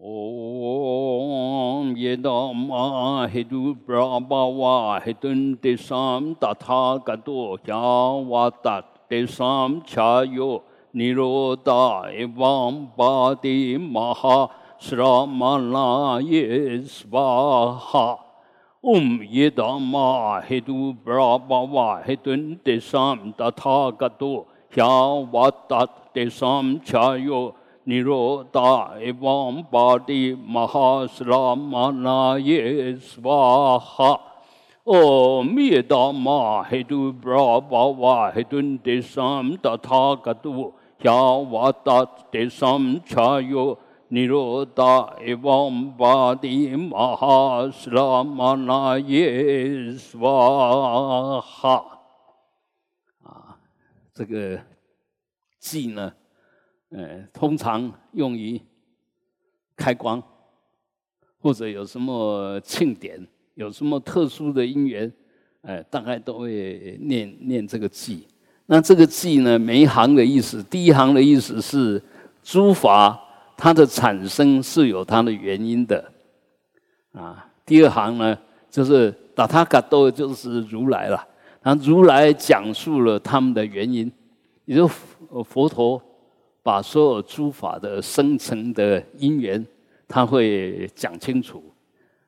ॐ यदामाहिदुप्रभावाहितुन्तेषां तथा कतो चा वा तत् तेषां छायो निरोधा एवां पाति महाश्रमणाय स्वाहा। ॐ यदामाहिदुप्रभावाहितुन्तेषां तथा कतो ह्या वा तत् तेषां छायो Niroda Evam Badi Mahasramanaye Svaha Om Yedama Hedu Brahmava Hedun Desam ta ta gatu. Yavatat Desam Chayo Niroda Evam Badi Mahasramanaye Svaha 啊，这个记呢？呃，通常用于开光，或者有什么庆典，有什么特殊的因缘，呃，大概都会念念这个偈。那这个偈呢，每一行的意思，第一行的意思是诸法它的产生是有它的原因的，啊，第二行呢就是达他嘎多就是如来了，那如来讲述了他们的原因，也就佛陀。把所有诸法的生成的因缘，他会讲清楚。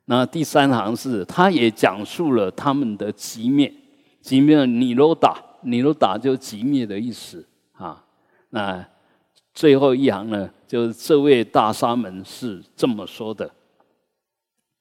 那第三行是，他也讲述了他们的极灭，极灭尼罗达，尼罗达就极灭的意思啊。那最后一行呢，就是这位大沙门是这么说的。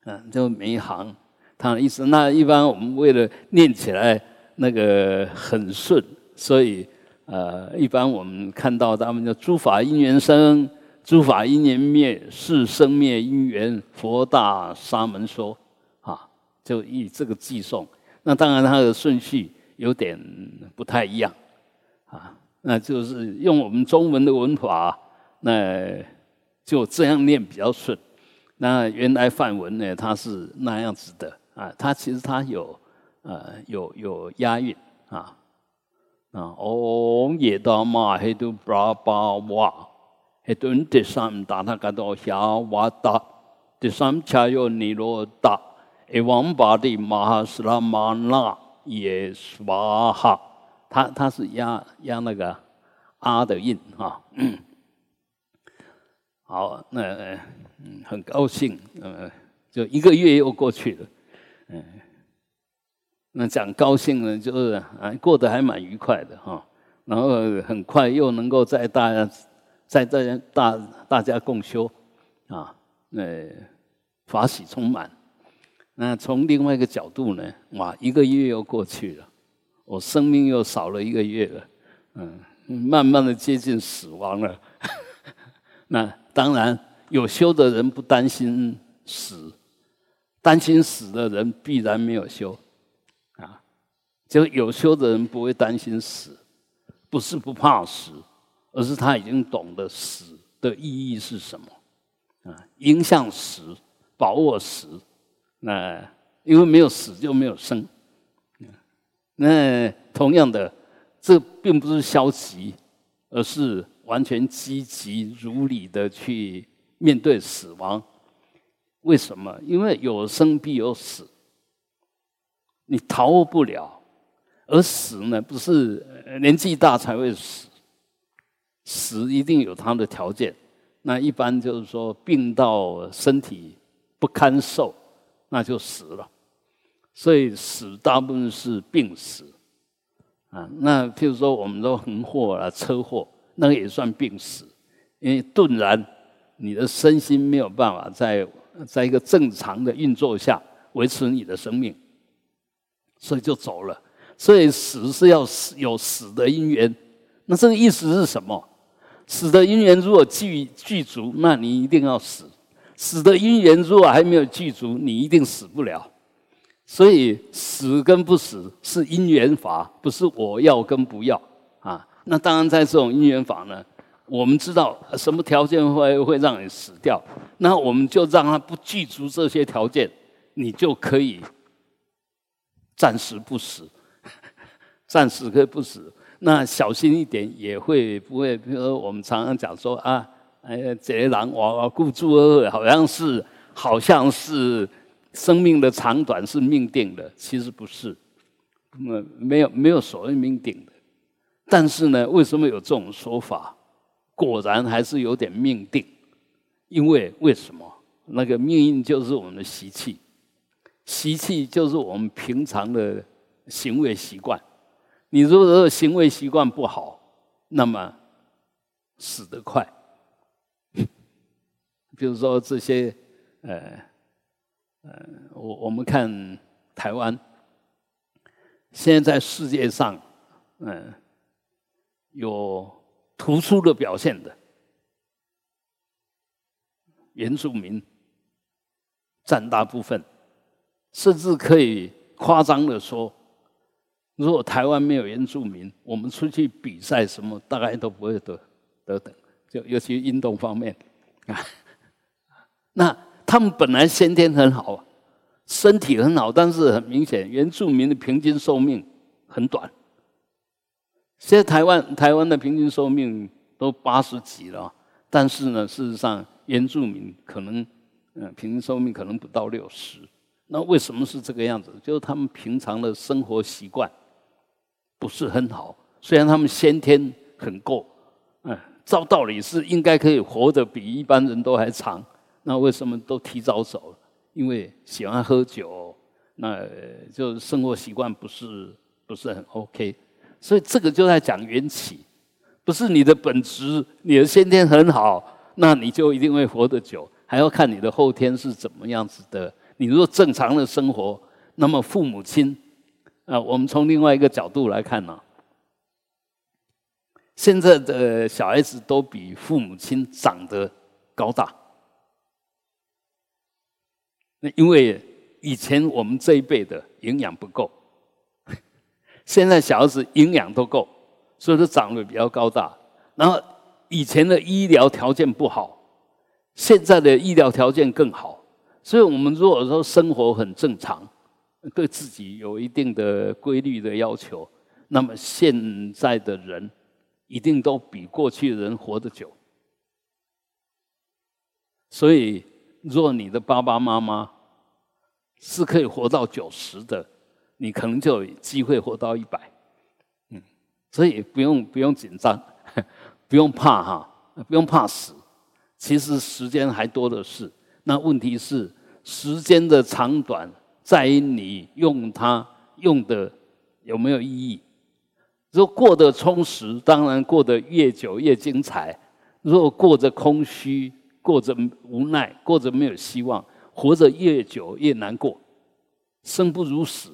嗯，就每一行他的意思。那一般我们为了念起来那个很顺，所以。呃，一般我们看到他们叫诸法因缘生，诸法因缘灭，是生灭因缘，佛大沙门说，啊，就以这个寄送。那当然它的顺序有点不太一样，啊，那就是用我们中文的文法，那就这样念比较顺。那原来梵文呢，它是那样子的，啊，它其实它有呃有有押韵啊。啊，哦耶达玛嘿都布拉巴瓦，嘿顿第三达他格多夏瓦达，第三恰有尼罗达，诶王巴的马哈斯拉玛那耶斯瓦哈，他他是压压那个阿的印哈。好，那嗯很高兴，嗯，就一个月又过去了，嗯。那讲高兴呢，就是啊，过得还蛮愉快的哈。然后很快又能够在大家在大家大大家共修啊，呃，法喜充满。那从另外一个角度呢，哇，一个月又过去了，我生命又少了一个月了，嗯，慢慢的接近死亡了。那当然有修的人不担心死，担心死的人必然没有修。就有修的人不会担心死，不是不怕死，而是他已经懂得死的意义是什么啊，迎向死，把握死。那因为没有死就没有生。那同样的，这并不是消极，而是完全积极如理的去面对死亡。为什么？因为有生必有死，你逃不了。而死呢，不是年纪大才会死，死一定有它的条件。那一般就是说，病到身体不堪受，那就死了。所以死大部分是病死啊。那譬如说，我们都横祸啊、车祸，那个也算病死，因为顿然你的身心没有办法在在一个正常的运作下维持你的生命，所以就走了。所以死是要死有死的因缘，那这个意思是什么？死的因缘如果具具足，那你一定要死；死的因缘如果还没有具足，你一定死不了。所以死跟不死是因缘法，不是我要跟不要啊。那当然，在这种因缘法呢，我们知道什么条件会会让你死掉，那我们就让他不具足这些条件，你就可以暂时不死。暂时可以不死，那小心一点也会不会？比如说我们常常讲说啊，哎，贼狼哇哇孤注二，好像是好像是生命的长短是命定的，其实不是，没没有没有所谓命定的。但是呢，为什么有这种说法？果然还是有点命定，因为为什么？那个命运就是我们的习气，习气就是我们平常的行为习惯。你如果说行为习惯不好，那么死得快。比如说这些，呃，呃，我我们看台湾，现在在世界上，嗯，有突出的表现的原住民占大部分，甚至可以夸张的说，如果台湾没有原住民，我们出去比赛什么，大概都不会得得等，就尤其运动方面啊。那他们本来先天很好，身体很好，但是很明显，原住民的平均寿命很短。现在台湾台湾的平均寿命都八十几了，但是呢，事实上原住民可能，嗯，平均寿命可能不到六十。那为什么是这个样子？就是他们平常的生活习惯不是很好。虽然他们先天很够，嗯，照道理是应该可以活得比一般人都还长。那为什么都提早走？因为喜欢喝酒，那就生活习惯不是不是很 OK，所以这个就在讲缘起，不是你的本质，你的先天很好，那你就一定会活得久，还要看你的后天是怎么样子的。你如果正常的生活，那么父母亲啊，我们从另外一个角度来看呢，现在的小孩子都比父母亲长得高大。那因为以前我们这一辈的营养不够，现在小孩子营养都够，所以说长得比较高大。然后以前的医疗条件不好，现在的医疗条件更好。所以我们如果说生活很正常，对自己有一定的规律的要求，那么现在的人一定都比过去的人活得久。所以。若你的爸爸妈妈是可以活到九十的，你可能就有机会活到一百。嗯，所以不用不用紧张，不用怕哈，不用怕死。其实时间还多的是。那问题是时间的长短在于你用它用的有没有意义。如果过得充实，当然过得越久越精彩；如果过着空虚，过着无奈，过着没有希望，活着越久越难过，生不如死。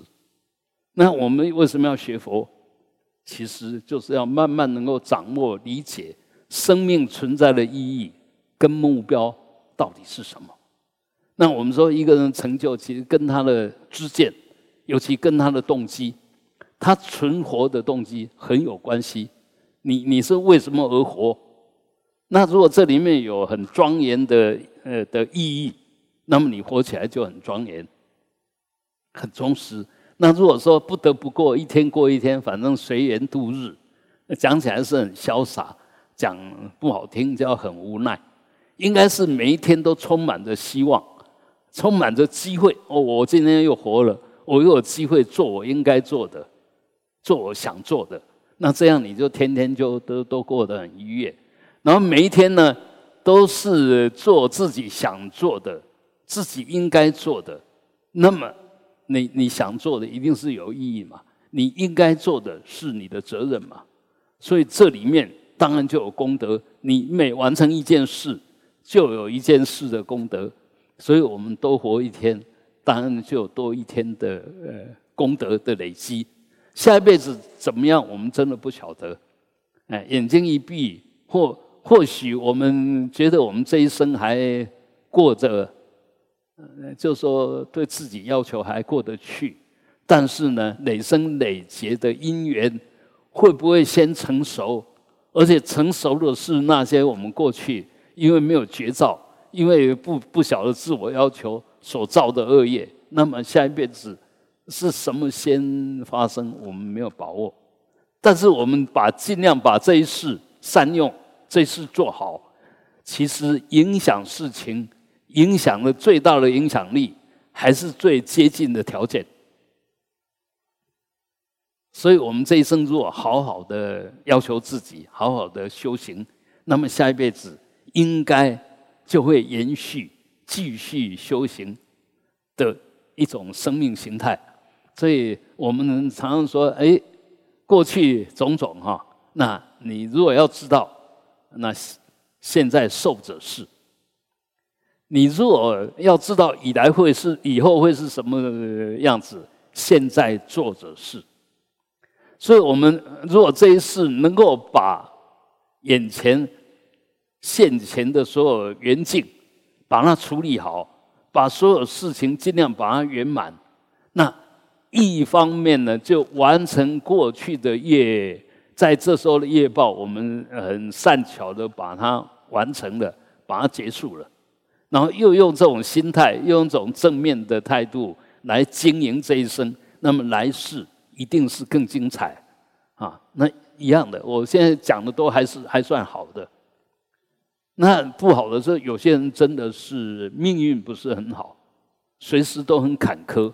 那我们为什么要学佛？其实就是要慢慢能够掌握、理解生命存在的意义跟目标到底是什么。那我们说，一个人成就，其实跟他的知见，尤其跟他的动机，他存活的动机很有关系。你你是为什么而活？那如果这里面有很庄严的呃的意义，那么你活起来就很庄严，很充实。那如果说不得不过一天过一天，反正随缘度日，讲起来是很潇洒，讲不好听叫很无奈。应该是每一天都充满着希望，充满着机会。哦，我今天又活了，我又有机会做我应该做的，做我想做的。那这样你就天天就都都过得很愉悦。然后每一天呢，都是做自己想做的、自己应该做的。那么，你你想做的一定是有意义嘛？你应该做的是你的责任嘛？所以这里面当然就有功德。你每完成一件事，就有一件事的功德。所以我们多活一天，当然就有多一天的呃功德的累积。下一辈子怎么样，我们真的不晓得。哎，眼睛一闭或。或许我们觉得我们这一生还过着，就说对自己要求还过得去，但是呢，累生累劫的因缘会不会先成熟？而且成熟的是那些我们过去因为没有觉照，因为不不晓得自我要求所造的恶业，那么下一辈子是什么先发生？我们没有把握，但是我们把尽量把这一世善用。这事做好，其实影响事情、影响的最大的影响力，还是最接近的条件。所以，我们这一生如果好好的要求自己，好好的修行，那么下一辈子应该就会延续、继续修行的一种生命形态。所以我们常常说：“哎，过去种种哈，那你如果要知道，那现在受者是；你如果要知道以来会是以后会是什么样子，现在做者是。”所以，我们如果这一世能够把眼前现前的所有缘境把它处理好，把所有事情尽量把它圆满，那一方面呢，就完成过去的业，在这时候的业报，我们很善巧的把它完成了，把它结束了，然后又用这种心态，用这种正面的态度来经营这一生，那么来世。一定是更精彩，啊，那一样的。我现在讲的都还是还算好的。那不好的是，有些人真的是命运不是很好，随时都很坎坷，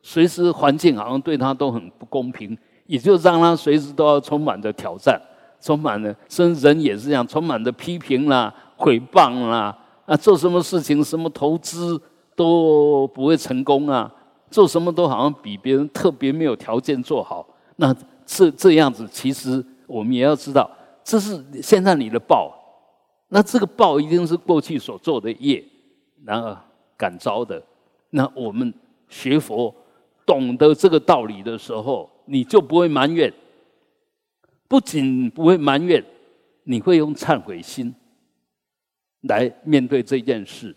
随时环境好像对他都很不公平，也就让他随时都要充满着挑战，充满了，甚至人也是这样，充满着批评啦、诽谤啦，啊，做什么事情、什么投资都不会成功啊。做什么都好像比别人特别没有条件做好，那这这样子，其实我们也要知道，这是现在你的报，那这个报一定是过去所做的业，然后感召的。那我们学佛懂得这个道理的时候，你就不会埋怨，不仅不会埋怨，你会用忏悔心来面对这件事，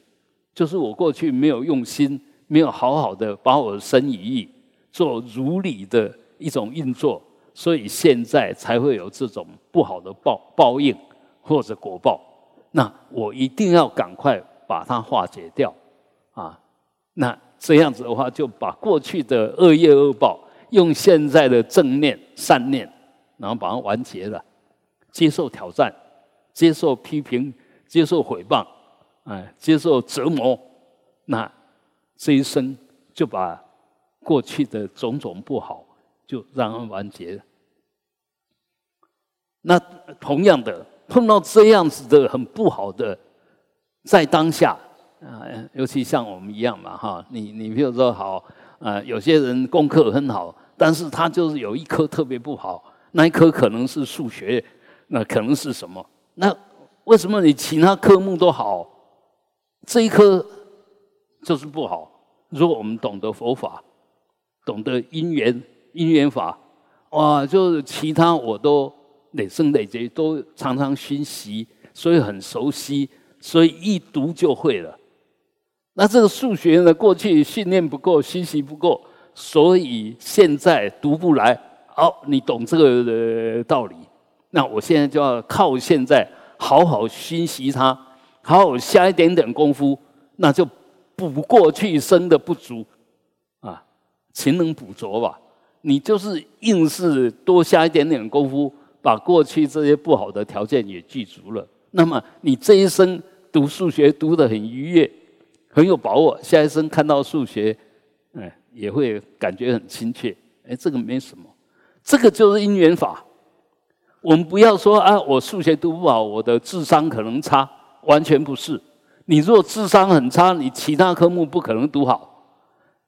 就是我过去没有用心。没有好好的把我的身与意做如理的一种运作，所以现在才会有这种不好的报报应或者果报。那我一定要赶快把它化解掉啊！那这样子的话，就把过去的恶业恶报用现在的正念善念，然后把它完结了。接受挑战，接受批评，接受诽谤，哎，接受折磨，那。这一生就把过去的种种不好就让它完结了。那同样的，碰到这样子的很不好的，在当下啊，尤其像我们一样嘛，哈，你你比如说好啊，有些人功课很好，但是他就是有一科特别不好，那一科可能是数学，那可能是什么？那为什么你其他科目都好，这一科？就是不好。如果我们懂得佛法，懂得因缘因缘法，哇，就是其他我都累生累劫都常常熏习，所以很熟悉，所以一读就会了。那这个数学呢，过去训练不够，熏习不够，所以现在读不来。好，你懂这个道理，那我现在就要靠现在好好熏习它，好好下一点点功夫，那就。补过去生的不足，啊，勤能补拙吧。你就是硬是多下一点点功夫，把过去这些不好的条件也记足了。那么你这一生读数学读得很愉悦，很有把握。下一生看到数学，哎，也会感觉很亲切。哎，这个没什么，这个就是因缘法。我们不要说啊，我数学读不好，我的智商可能差，完全不是。你如果智商很差，你其他科目不可能读好，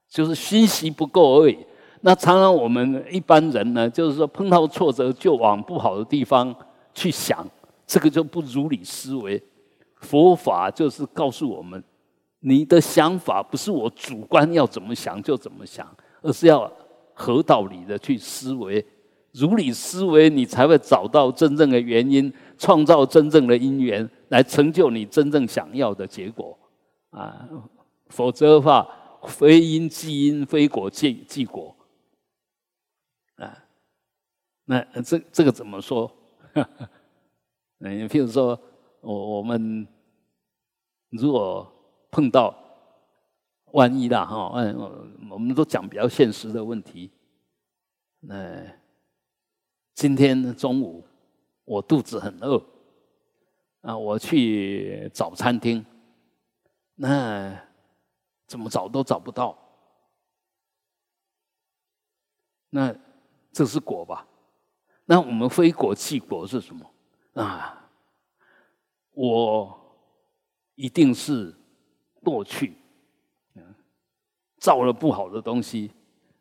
就是学习不够而已。那常常我们一般人呢，就是说碰到挫折就往不好的地方去想，这个就不如理思维。佛法就是告诉我们，你的想法不是我主观要怎么想就怎么想，而是要合道理的去思维，如理思维，你才会找到真正的原因，创造真正的因缘。来成就你真正想要的结果，啊，否则的话，非因即因，非果即即果，那这这个怎么说？嗯，譬如说，我我们如果碰到万一啦哈，嗯，我们都讲比较现实的问题，那今天中午我肚子很饿。啊，我去找餐厅，那怎么找都找不到。那这是果吧？那我们非果即果是什么？啊，我一定是过去造了不好的东西，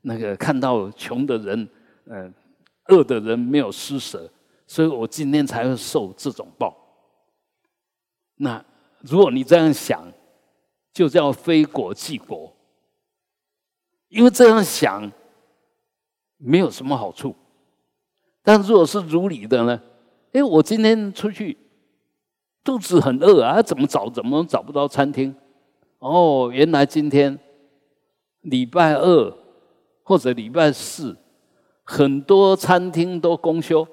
那个看到穷的人，嗯，饿的人没有施舍，所以我今天才会受这种报。那如果你这样想，就叫非果即果，因为这样想没有什么好处。但如果是如理的呢？哎，我今天出去，肚子很饿啊，怎么找怎么找不到餐厅？哦，原来今天礼拜二或者礼拜四，很多餐厅都公休，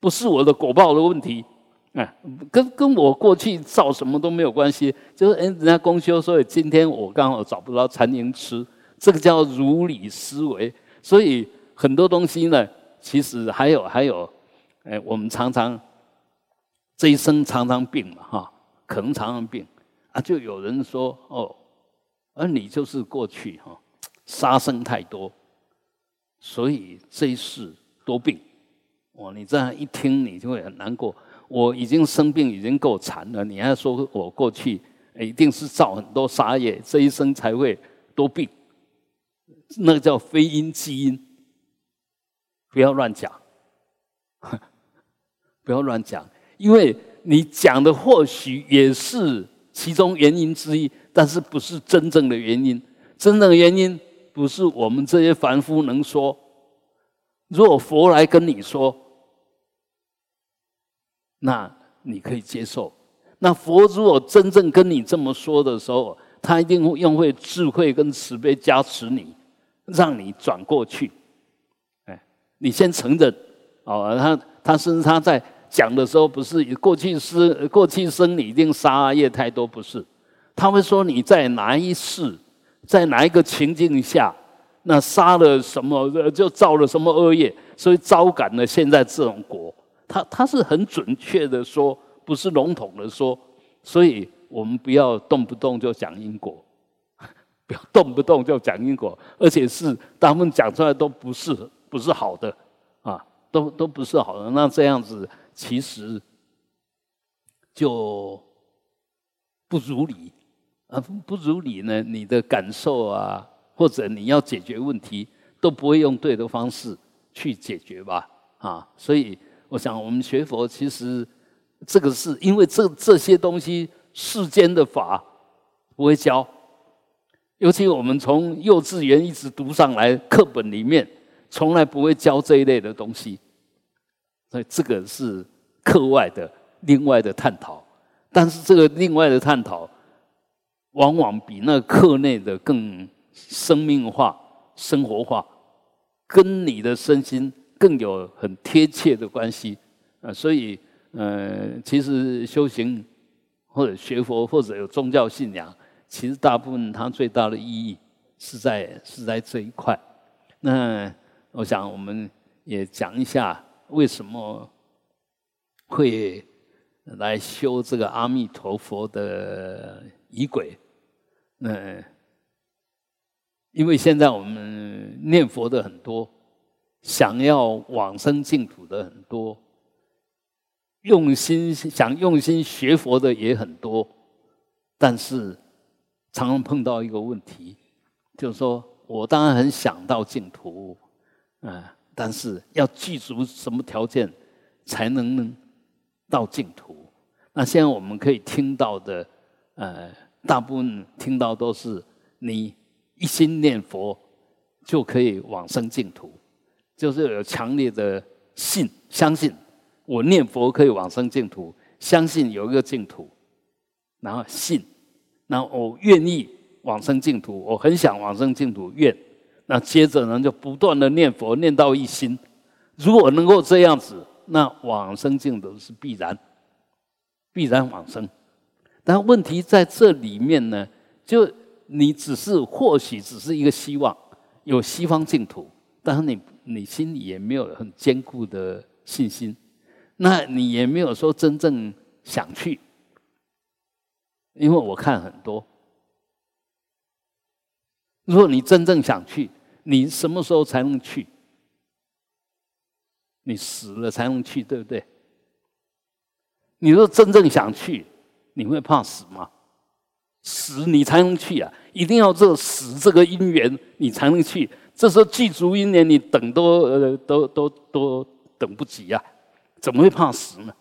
不是我的果报的问题。哎，跟跟我过去造什么都没有关系，就是哎，人家公休，所以今天我刚好找不到餐厅吃，这个叫如理思维。所以很多东西呢，其实还有还有，哎，我们常常这一生常常病嘛，哈，可能常常病啊，就有人说哦，而你就是过去哈杀生太多，所以这一世多病。哇，你这样一听，你就会很难过。我已经生病，已经够惨了。你还说我过去一定是造很多杀业，这一生才会多病，那个叫非因即因，不要乱讲，不要乱讲，因为你讲的或许也是其中原因之一，但是不是真正的原因。真正的原因不是我们这些凡夫能说。若佛来跟你说。那你可以接受。那佛如果真正跟你这么说的时候，他一定会用会智慧跟慈悲加持你，让你转过去。你先承认哦，他他是他在讲的时候，不是过去是过去生你一定杀业太多，不是？他会说你在哪一世，在哪一个情境下，那杀了什么，就造了什么恶业，所以招感了现在这种果。他他是很准确的说，不是笼统的说，所以我们不要动不动就讲因果，不要动不动就讲因果，而且是他们讲出来都不是不是好的啊，都都不是好的。那这样子其实就不如理啊，不如理呢，你的感受啊，或者你要解决问题，都不会用对的方式去解决吧啊，所以。我想，我们学佛其实这个是因为这这些东西世间的法不会教，尤其我们从幼稚园一直读上来，课本里面从来不会教这一类的东西，所以这个是课外的另外的探讨。但是这个另外的探讨，往往比那课内的更生命化、生活化，跟你的身心。更有很贴切的关系啊，所以呃，其实修行或者学佛或者有宗教信仰，其实大部分它最大的意义是在是在这一块。那我想我们也讲一下为什么会来修这个阿弥陀佛的仪轨。嗯因为现在我们念佛的很多。想要往生净土的很多，用心想用心学佛的也很多，但是常常碰到一个问题，就是说我当然很想到净土，啊，但是要具足什么条件才能到净土？那现在我们可以听到的，呃，大部分听到都是你一心念佛就可以往生净土。就是有强烈的信，相信我念佛可以往生净土，相信有一个净土，然后信，然后我愿意往生净土，我很想往生净土，愿，那接着呢就不断的念佛，念到一心，如果能够这样子，那往生净土是必然，必然往生。但问题在这里面呢，就你只是或许只是一个希望，有西方净土，但是你。你心里也没有很坚固的信心，那你也没有说真正想去，因为我看很多。如果你真正想去，你什么时候才能去？你死了才能去，对不对？你若真正想去，你会怕死吗？死你才能去啊！一定要这死这个因缘，你才能去。这时候具足因缘，你等都呃都都都等不及呀！怎么会怕死呢？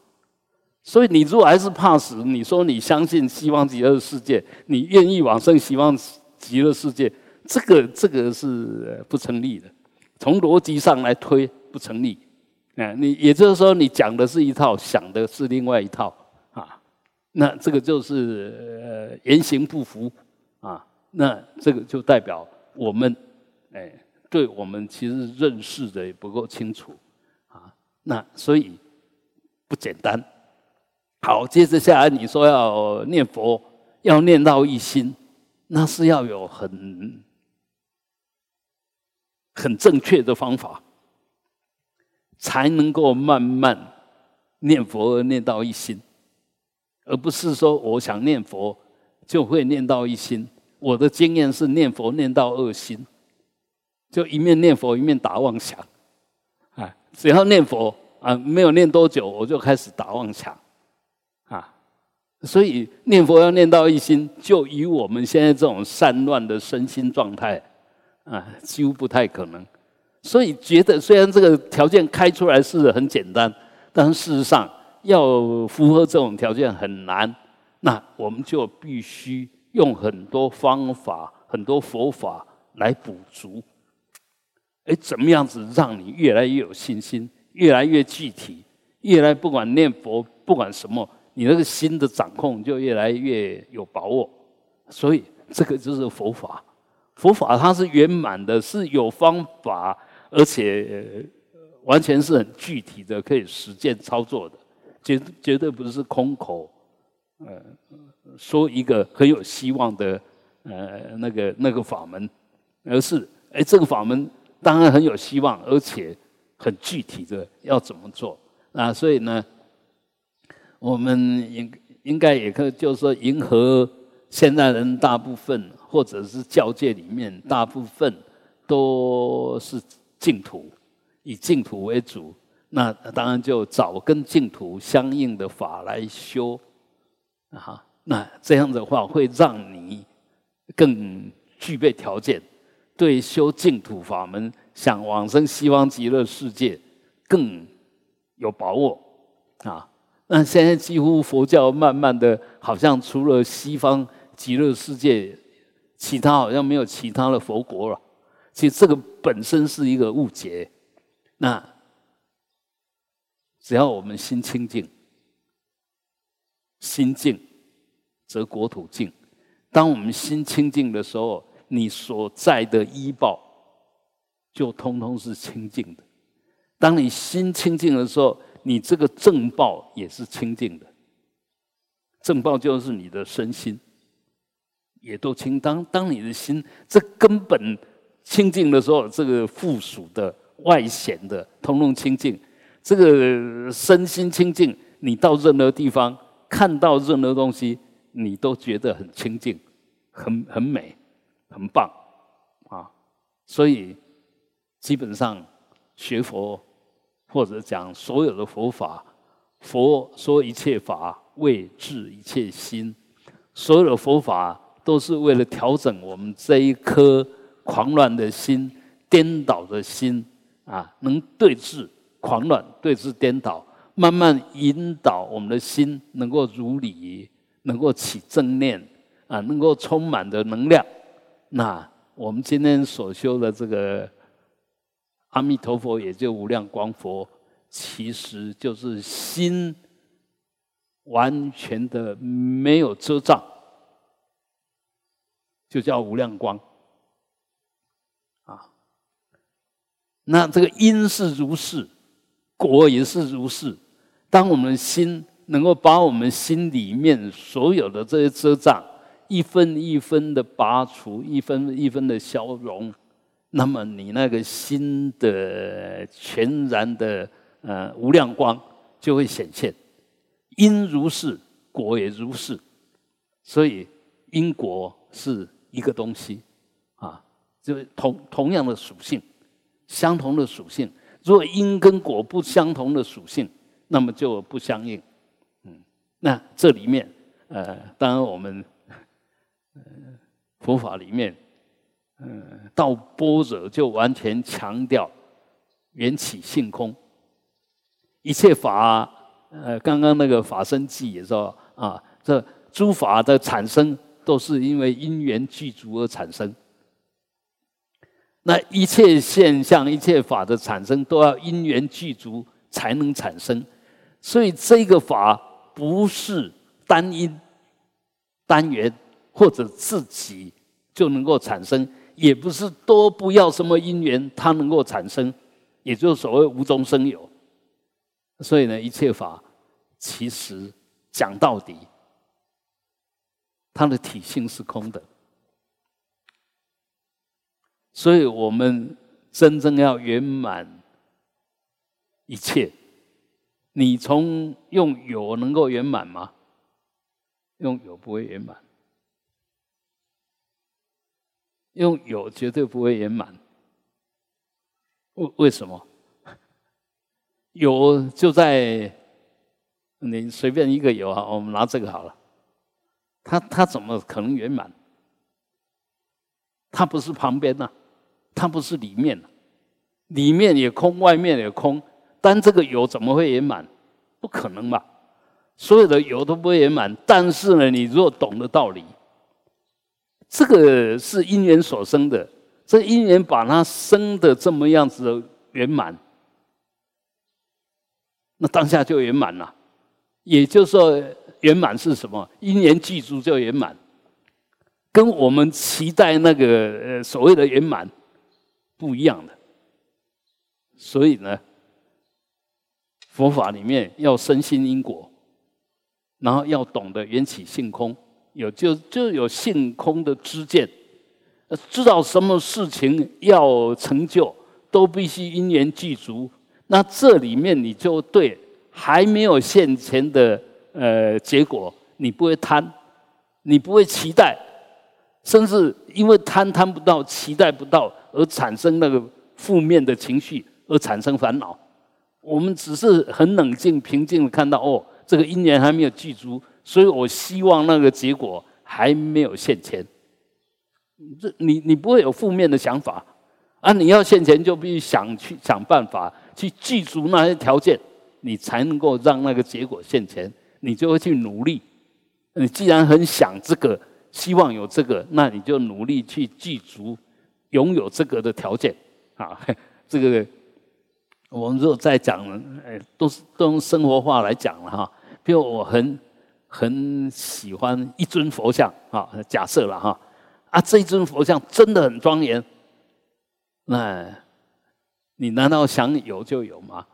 所以你如果还是怕死，你说你相信希望极乐世界，你愿意往生希望极乐世界，这个这个是不成立的。从逻辑上来推不成立。啊，你也就是说，你讲的是一套，想的是另外一套啊。那这个就是呃言行不符啊。那这个就代表我们哎，对我们其实认识的也不够清楚啊。那所以不简单。好，接着下来你说要念佛，要念到一心，那是要有很很正确的方法，才能够慢慢念佛而念到一心，而不是说我想念佛就会念到一心。我的经验是念佛念到二心，就一面念佛一面打妄想，啊，只要念佛啊，没有念多久我就开始打妄想。啊所以念佛要念到一心，就以我们现在这种散乱的身心状态，啊，几乎不太可能。所以觉得虽然这个条件开出来是很简单，但是事实上要符合这种条件很难。那我们就必须用很多方法、很多佛法来补足。哎，怎么样子让你越来越有信心，越来越具体，越来不管念佛，不管什么。你那个心的掌控就越来越有把握，所以这个就是佛法。佛法它是圆满的，是有方法，而且完全是很具体的，可以实践操作的，绝绝对不是空口，呃，说一个很有希望的呃那个那个法门，而是哎这个法门当然很有希望，而且很具体的要怎么做啊？所以呢。我们应应该也可以，就是说，迎合现代人大部分，或者是教界里面大部分都是净土，以净土为主。那当然就找跟净土相应的法来修啊。那这样的话，会让你更具备条件，对修净土法门、想往生西方极乐世界更有把握啊。那现在几乎佛教慢慢的，好像除了西方极乐世界，其他好像没有其他的佛国了。其实这个本身是一个误解。那只要我们心清净，心净则国土净。当我们心清净的时候，你所在的依报就通通是清净的。当你心清净的时候，你这个正报也是清净的，正报就是你的身心，也都清。当当你的心这根本清净的时候，这个附属的外显的通通清净，这个身心清净，你到任何地方看到任何东西，你都觉得很清净，很很美，很棒啊！所以基本上学佛。或者讲所有的佛法，佛说一切法为治一切心，所有的佛法都是为了调整我们这一颗狂乱的心、颠倒的心啊，能对治狂乱、对治颠倒，慢慢引导我们的心能够如理，能够起正念啊，能够充满的能量。那我们今天所修的这个。阿弥陀佛，也就无量光佛，其实就是心完全的没有遮障，就叫无量光啊。那这个因是如是，果也是如是。当我们心能够把我们心里面所有的这些遮障，一分一分的拔除，一分一分的消融。那么你那个心的全然的呃无量光就会显现，因如是，果也如是，所以因果是一个东西啊，就同同样的属性，相同的属性。若因跟果不相同的属性，那么就不相应。嗯，那这里面，呃，当然我们，呃，佛法里面，嗯，到般若就完全强调缘起性空，一切法，呃，刚刚那个法身记也说啊，这诸法的产生都是因为因缘具足而产生。那一切现象、一切法的产生，都要因缘具足才能产生。所以这个法不是单因、单缘或者自己就能够产生，也不是多不要什么因缘它能够产生，也就是所谓无中生有。所以呢，一切法其实讲到底，它的体性是空的。所以我们真正要圆满一切，你从用有能够圆满吗？用有不会圆满，用有绝对不会圆满。为为什么？有就在你随便一个有啊，我们拿这个好了，它它怎么可能圆满？它不是旁边呢？它不是里面，里面也空，外面也空，但这个有怎么会圆满？不可能吧？所有的有都不会圆满。但是呢，你若懂得道理，这个是因缘所生的，这因缘把它生的这么样子的圆满，那当下就圆满了。也就是说，圆满是什么？因缘具足就圆满，跟我们期待那个呃所谓的圆满。不一样的，所以呢，佛法里面要深信因果，然后要懂得缘起性空，有就就有性空的知见，知道什么事情要成就，都必须因缘具足。那这里面你就对还没有现前的呃结果，你不会贪，你不会期待，甚至因为贪贪不到，期待不到。而产生那个负面的情绪，而产生烦恼。我们只是很冷静、平静的看到，哦，这个因缘还没有具足，所以我希望那个结果还没有现前。这你你不会有负面的想法啊！你要现前，就必须想去想办法去具足那些条件，你才能够让那个结果现前。你就会去努力。你既然很想这个，希望有这个，那你就努力去具足。拥有这个的条件啊，这个我们如果再讲，哎，都是都用生活化来讲了哈。比如我很很喜欢一尊佛像啊，假设了哈，啊，这一尊佛像真的很庄严，那你难道想有就有吗？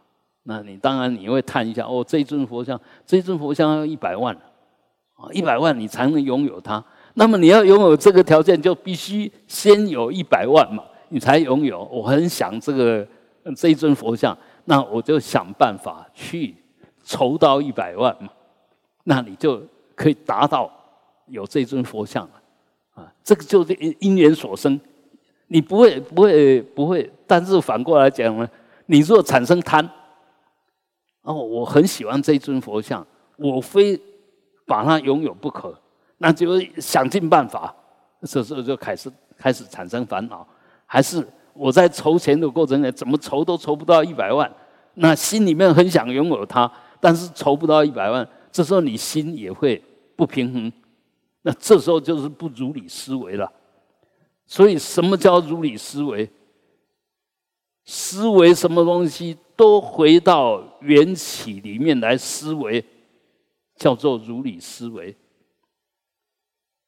那你当然你会叹一下，哦，这尊佛像，这尊佛像要一百万啊，一百万你才能拥有它。那么你要拥有这个条件，就必须先有一百万嘛，你才拥有。我很想这个这一尊佛像，那我就想办法去筹到一百万嘛，那你就可以达到有这尊佛像了。啊，这个就是因缘所生，你不会不会不会。但是反过来讲呢，你若产生贪，哦，我很喜欢这尊佛像，我非把它拥有不可。那就想尽办法，这时候就开始开始产生烦恼。还是我在筹钱的过程里，怎么筹都筹不到一百万，那心里面很想拥有它，但是筹不到一百万，这时候你心也会不平衡。那这时候就是不如理思维了。所以，什么叫如理思维？思维什么东西都回到缘起里面来思维，叫做如理思维。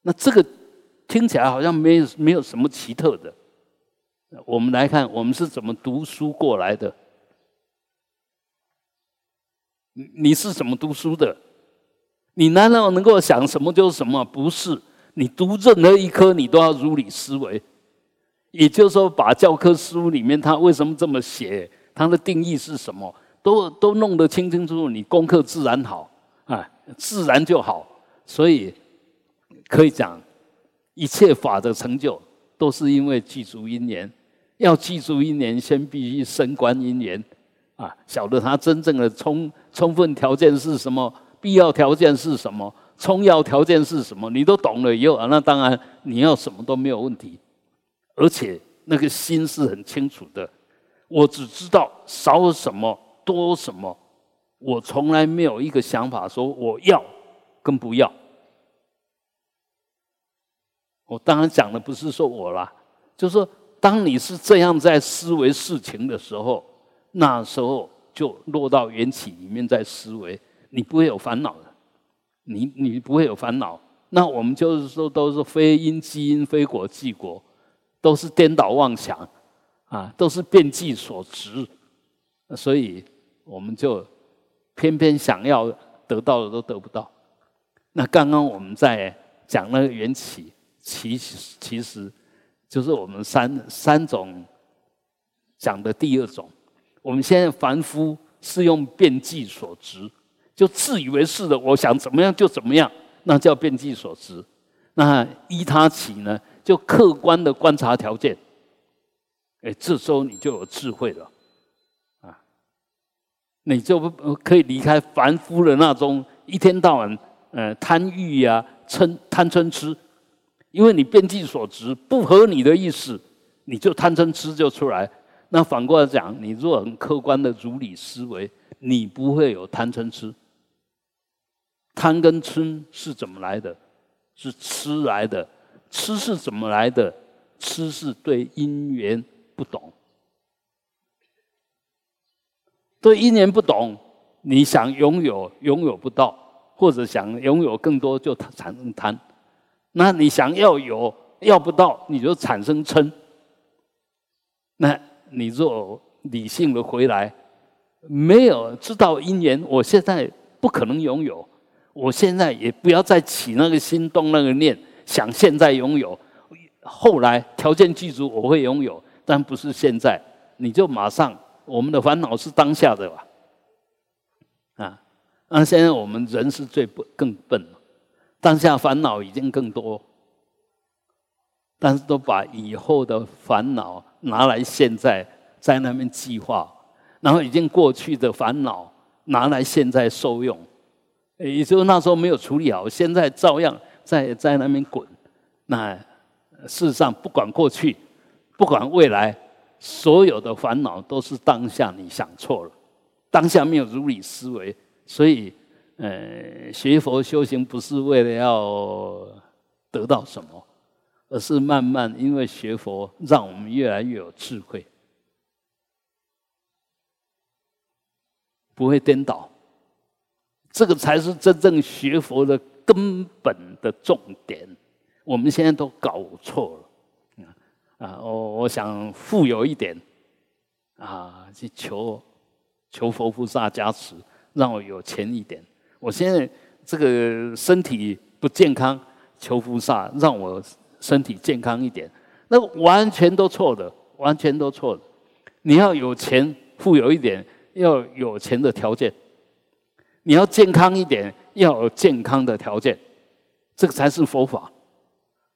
那这个听起来好像没有没有什么奇特的。我们来看，我们是怎么读书过来的？你你是怎么读书的？你难道能够想什么就是什么？不是，你读任何一科，你都要如理思维。也就是说，把教科书里面他为什么这么写，它的定义是什么，都都弄得清清楚楚。你功课自然好。啊，自然就好。所以可以讲，一切法的成就都是因为具足因缘。要记住因缘，先必须升观因缘啊，晓得它真正的充充分条件是什么，必要条件是什么，充要条件是什么，你都懂了以后啊，那当然你要什么都没有问题，而且那个心是很清楚的。我只知道少什么多什么，我从来没有一个想法说我要跟不要。我当然讲的不是说我啦，就是说。当你是这样在思维事情的时候，那时候就落到缘起里面在思维，你不会有烦恼的，你你不会有烦恼。那我们就是说，都是非因即因，非果即果，都是颠倒妄想啊，都是变计所执，所以我们就偏偏想要得到的都得不到。那刚刚我们在讲那个缘起，其其实。就是我们三三种讲的第二种，我们现在凡夫是用变计所执，就自以为是的，我想怎么样就怎么样，那叫变计所执。那依他起呢，就客观的观察条件，哎，这时候你就有智慧了，啊，你就可以离开凡夫的那种一天到晚呃贪欲呀、嗔贪嗔痴。因为你变计所执不合你的意思，你就贪嗔痴就出来。那反过来讲，你若很客观的如理思维，你不会有贪嗔痴。贪跟嗔是怎么来的？是吃来的。吃是怎么来的？吃是对因缘不懂，对因缘不懂，你想拥有拥有不到，或者想拥有更多，就产生贪。那你想要有要不到，你就产生嗔。那你若理性的回来，没有知道因缘，我现在不可能拥有，我现在也不要再起那个心动那个念，想现在拥有，后来条件具足我会拥有，但不是现在，你就马上我们的烦恼是当下的吧？啊，那现在我们人是最笨更笨。当下烦恼已经更多，但是都把以后的烦恼拿来现在在那边计划，然后已经过去的烦恼拿来现在受用，也就是那时候没有处理好，现在照样在在那边滚。那事实上，不管过去，不管未来，所有的烦恼都是当下你想错了，当下没有如理思维，所以。呃，学佛修行不是为了要得到什么，而是慢慢因为学佛，让我们越来越有智慧，不会颠倒。这个才是真正学佛的根本的重点。我们现在都搞错了。啊，我我想富有一点，啊，去求求佛菩萨加持，让我有钱一点。我现在这个身体不健康，求菩萨让我身体健康一点，那完全都错的，完全都错的。你要有钱，富有一点，要有钱的条件；你要健康一点，要有健康的条件，这个才是佛法。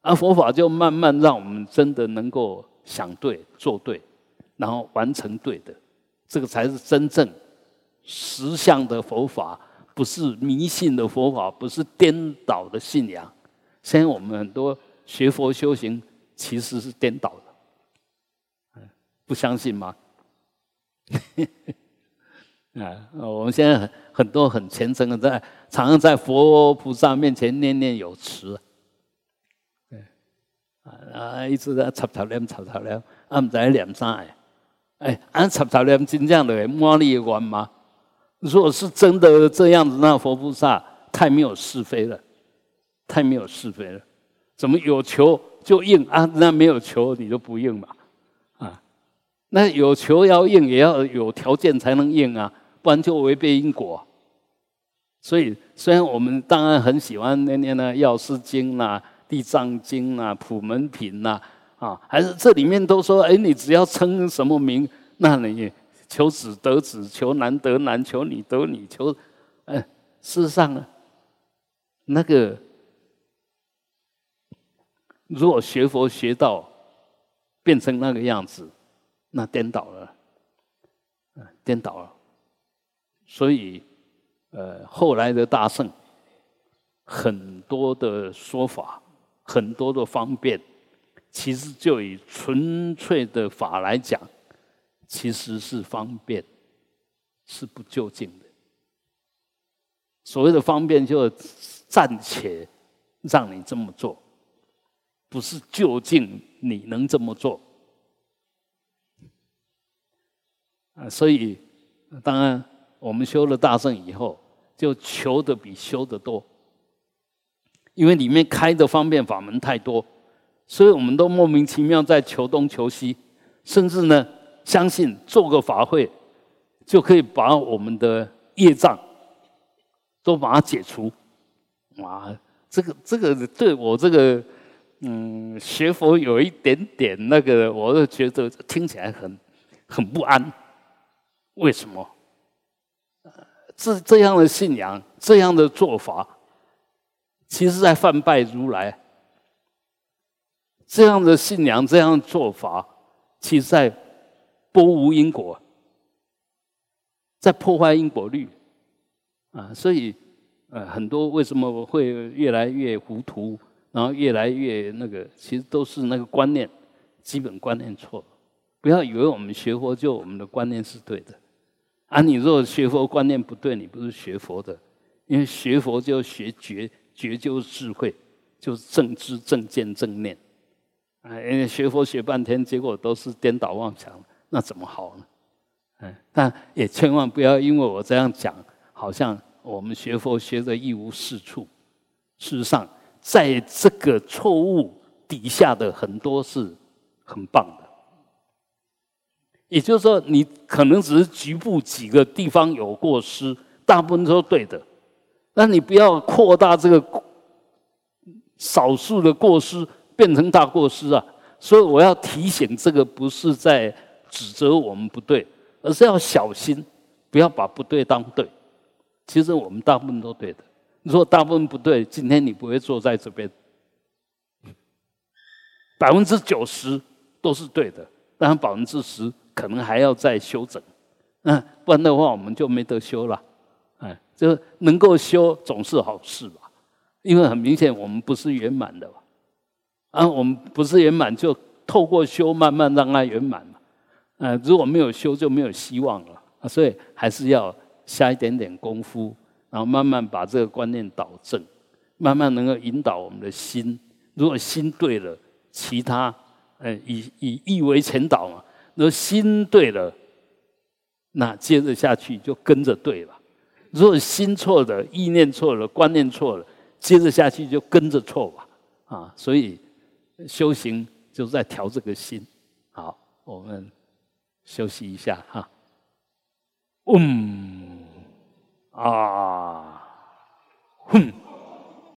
而佛法就慢慢让我们真的能够想对、做对，然后完成对的，这个才是真正实相的佛法。不是迷信的佛法，不是颠倒的信仰。现在我们很多学佛修行其实是颠倒的，不相信吗？啊，我们现在很很多很虔诚的，在常常在佛菩萨面前念念有词，啊，一直在插头念插头念，啊，唔知念啥诶？哎，按插头念真正的满你愿吗？如果是真的这样子，那佛菩萨太没有是非了，太没有是非了。怎么有求就应啊？那没有求你就不应嘛？啊，那有求要应也要有条件才能应啊，不然就违背因果。所以虽然我们当然很喜欢念念呢《药师经》呐、《地藏经》呐、《普门品》呐，啊，还是这里面都说，哎，你只要称什么名，那你。求子得子，求男得男，求女得女，求，哎，事实上呢，那个如果学佛学到变成那个样子，那颠倒了，嗯，颠倒了。所以，呃，后来的大圣很多的说法，很多的方便，其实就以纯粹的法来讲，其实是方便，是不究竟的。所谓的方便，就暂且让你这么做，不是究竟你能这么做啊。所以，当然，我们修了大圣以后，就求的比修的多，因为里面开的方便法门太多，所以我们都莫名其妙在求东求西，甚至呢，相信做个法会就可以把我们的业障。都把它解除，哇！这个这个对我这个嗯学佛有一点点那个，我就觉得听起来很很不安。为什么？这这样的信仰，这样的做法，其实在犯拜如来。这样的信仰，这样做法，其实在波无因果，在破坏因果律。啊，所以，呃，很多为什么会越来越糊涂，然后越来越那个，其实都是那个观念，基本观念错。不要以为我们学佛就我们的观念是对的，啊，你如果学佛观念不对，你不是学佛的，因为学佛就学觉，觉就智慧，就是正知、正见、正念。啊，因为学佛学半天，结果都是颠倒妄想，那怎么好呢？嗯，但也千万不要因为我这样讲。好像我们学佛学的一无是处，事实上，在这个错误底下的很多是很棒的。也就是说，你可能只是局部几个地方有过失，大部分都是对的。那你不要扩大这个少数的过失变成大过失啊！所以我要提醒，这个不是在指责我们不对，而是要小心，不要把不对当对。其实我们大部分都对的。如果大部分不对，今天你不会坐在这边。百分之九十都是对的，当然百分之十可能还要再修整。嗯，不然的话我们就没得修了。哎，就能够修总是好事吧？因为很明显我们不是圆满的。啊，我们不是圆满，就透过修慢慢让它圆满嘛。嗯，如果没有修就没有希望了。所以还是要。下一点点功夫，然后慢慢把这个观念导正，慢慢能够引导我们的心。如果心对了，其他，呃，以以意为前导嘛。如果心对了，那接着下去就跟着对了。如果心错了，意念错了，观念错了，接着下去就跟着错吧。啊，所以修行就是在调这个心。好，我们休息一下哈。嗯。啊。哼。